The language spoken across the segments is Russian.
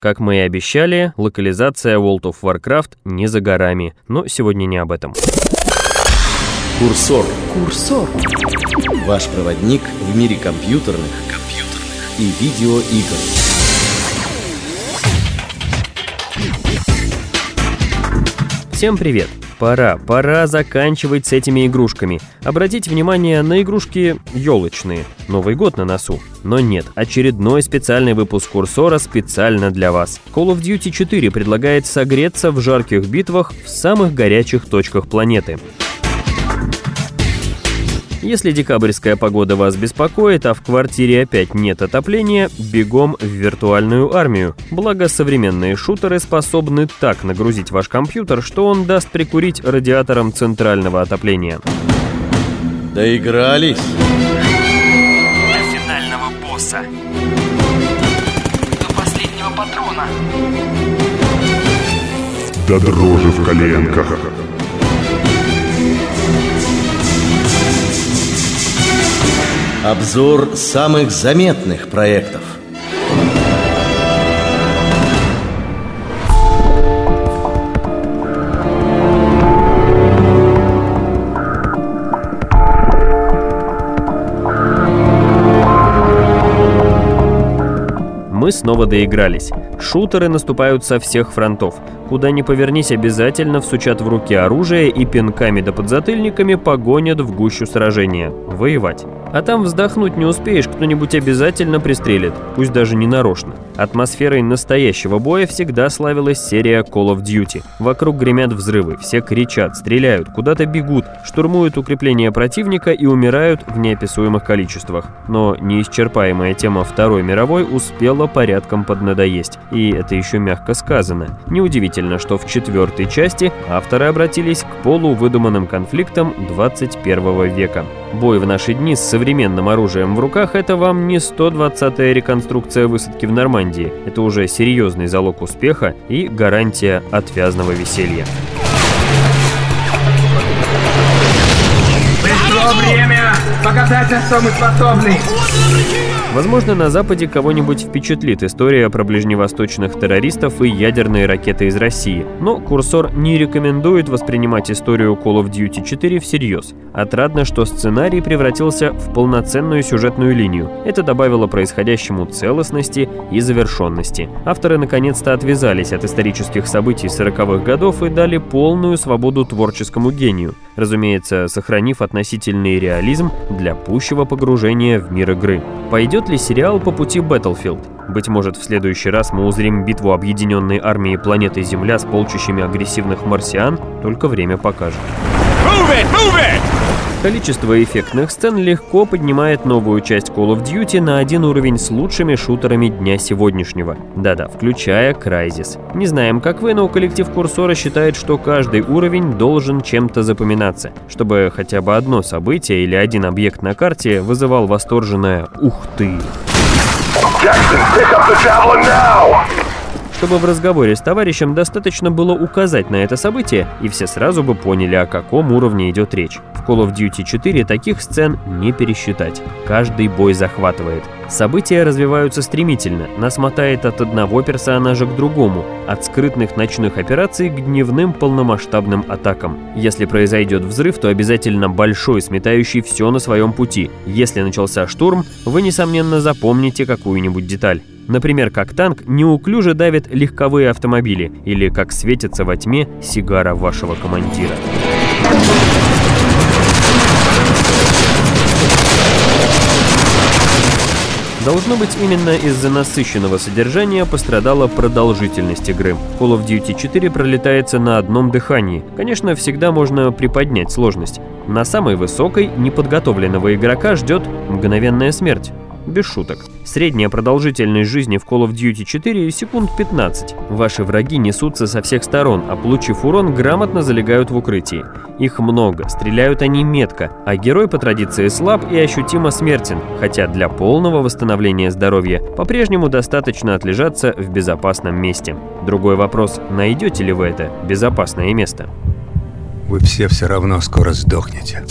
Как мы и обещали, локализация World of Warcraft не за горами, но сегодня не об этом. Курсор. Курсор. Ваш проводник в мире компьютерных, компьютерных. и видеоигр. Всем привет! Пора, пора заканчивать с этими игрушками. Обратите внимание на игрушки елочные. Новый год на носу. Но нет, очередной специальный выпуск курсора специально для вас. Call of Duty 4 предлагает согреться в жарких битвах в самых горячих точках планеты. Если декабрьская погода вас беспокоит, а в квартире опять нет отопления, бегом в виртуальную армию. Благо, современные шутеры способны так нагрузить ваш компьютер, что он даст прикурить радиатором центрального отопления. Доигрались? До финального босса. До последнего патрона. До дрожи в коленках. Обзор самых заметных проектов. Мы снова доигрались. Шутеры наступают со всех фронтов. Куда ни повернись, обязательно всучат в руки оружие и пинками да подзатыльниками погонят в гущу сражения. Воевать. А там вздохнуть не успеешь, кто-нибудь обязательно пристрелит, пусть даже не нарочно. Атмосферой настоящего боя всегда славилась серия Call of Duty. Вокруг гремят взрывы, все кричат, стреляют, куда-то бегут, штурмуют укрепления противника и умирают в неописуемых количествах. Но неисчерпаемая тема Второй мировой успела порядком поднадоесть. И это еще мягко сказано. Неудивительно, что в четвертой части авторы обратились к полувыдуманным конфликтам 21 века. Бой в наши дни с современным оружием в руках – это вам не 120-я реконструкция высадки в Нормандии. Это уже серьезный залог успеха и гарантия отвязного веселья. Пришло время показать, на что мы способны. Возможно, на Западе кого-нибудь впечатлит история про ближневосточных террористов и ядерные ракеты из России, но курсор не рекомендует воспринимать историю Call of Duty 4 всерьез. Отрадно, что сценарий превратился в полноценную сюжетную линию. Это добавило происходящему целостности и завершенности. Авторы наконец-то отвязались от исторических событий 40-х годов и дали полную свободу творческому гению, разумеется, сохранив относительный реализм для пущего погружения в мир игры. Пойдет ли сериал по пути Battlefield? Быть может, в следующий раз мы узрим битву объединенной армии планеты Земля с полчищами агрессивных марсиан, только время покажет. Количество эффектных сцен легко поднимает новую часть Call of Duty на один уровень с лучшими шутерами дня сегодняшнего. Да-да, включая Crysis. Не знаем, как вы, но коллектив Курсора считает, что каждый уровень должен чем-то запоминаться, чтобы хотя бы одно событие или один объект на карте вызывал восторженное «Ух ты!». Чтобы в разговоре с товарищем достаточно было указать на это событие, и все сразу бы поняли, о каком уровне идет речь. В Call of Duty 4 таких сцен не пересчитать. Каждый бой захватывает. События развиваются стремительно, нас мотает от одного персонажа к другому, от скрытных ночных операций к дневным полномасштабным атакам. Если произойдет взрыв, то обязательно большой, сметающий все на своем пути. Если начался штурм, вы, несомненно, запомните какую-нибудь деталь. Например, как танк неуклюже давит легковые автомобили или как светится во тьме сигара вашего командира. Должно быть, именно из-за насыщенного содержания пострадала продолжительность игры. Call of Duty 4 пролетается на одном дыхании. Конечно, всегда можно приподнять сложность. На самой высокой неподготовленного игрока ждет мгновенная смерть без шуток. Средняя продолжительность жизни в Call of Duty 4 секунд 15. Ваши враги несутся со всех сторон, а получив урон, грамотно залегают в укрытии. Их много, стреляют они метко, а герой по традиции слаб и ощутимо смертен, хотя для полного восстановления здоровья по-прежнему достаточно отлежаться в безопасном месте. Другой вопрос, найдете ли вы это безопасное место? Вы все все равно скоро сдохнете.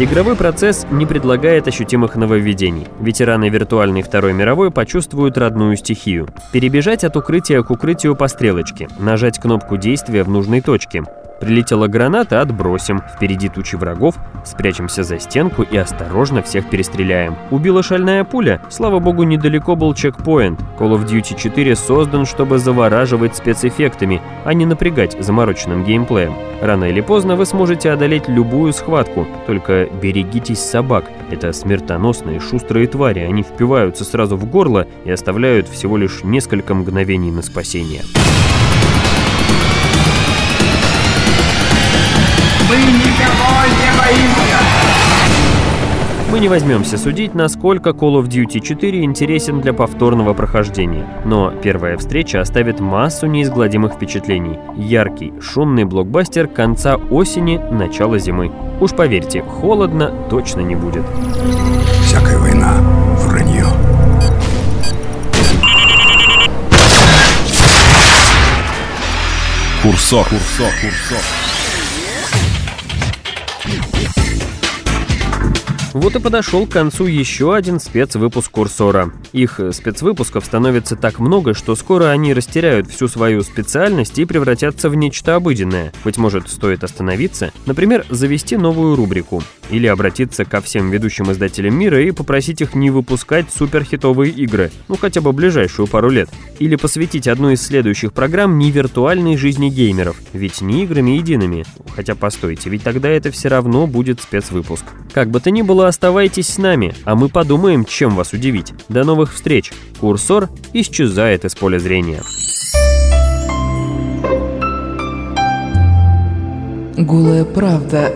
Игровой процесс не предлагает ощутимых нововведений. Ветераны виртуальной Второй мировой почувствуют родную стихию. Перебежать от укрытия к укрытию по стрелочке, нажать кнопку действия в нужной точке, Прилетела граната, отбросим. Впереди тучи врагов, спрячемся за стенку и осторожно всех перестреляем. Убила шальная пуля? Слава богу, недалеко был чекпоинт. Call of Duty 4 создан, чтобы завораживать спецэффектами, а не напрягать замороченным геймплеем. Рано или поздно вы сможете одолеть любую схватку, только берегитесь собак. Это смертоносные шустрые твари, они впиваются сразу в горло и оставляют всего лишь несколько мгновений на спасение. Мы никого не боимся! Мы не возьмемся судить, насколько Call of Duty 4 интересен для повторного прохождения. Но первая встреча оставит массу неизгладимых впечатлений. Яркий, шумный блокбастер конца осени, начала зимы. Уж поверьте, холодно точно не будет. Всякая война — вранье. Курсор. Курсор. Курсор. Вот и подошел к концу еще один спецвыпуск Курсора. Их спецвыпусков становится так много, что скоро они растеряют всю свою специальность и превратятся в нечто обыденное. Быть может, стоит остановиться, например, завести новую рубрику. Или обратиться ко всем ведущим издателям мира и попросить их не выпускать суперхитовые игры, ну хотя бы ближайшую пару лет. Или посвятить одну из следующих программ не виртуальной жизни геймеров, ведь не играми едиными. Хотя постойте, ведь тогда это все равно будет спецвыпуск. Как бы то ни было, оставайтесь с нами, а мы подумаем, чем вас удивить. До новых встреч. Курсор исчезает из поля зрения. Голая правда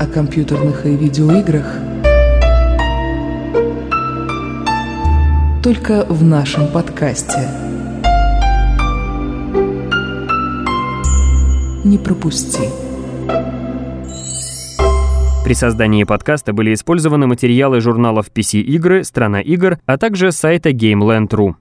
о компьютерных и видеоиграх только в нашем подкасте. Не пропусти. При создании подкаста были использованы материалы журналов PC Игры, Страна игр, а также сайта GameLand.ru.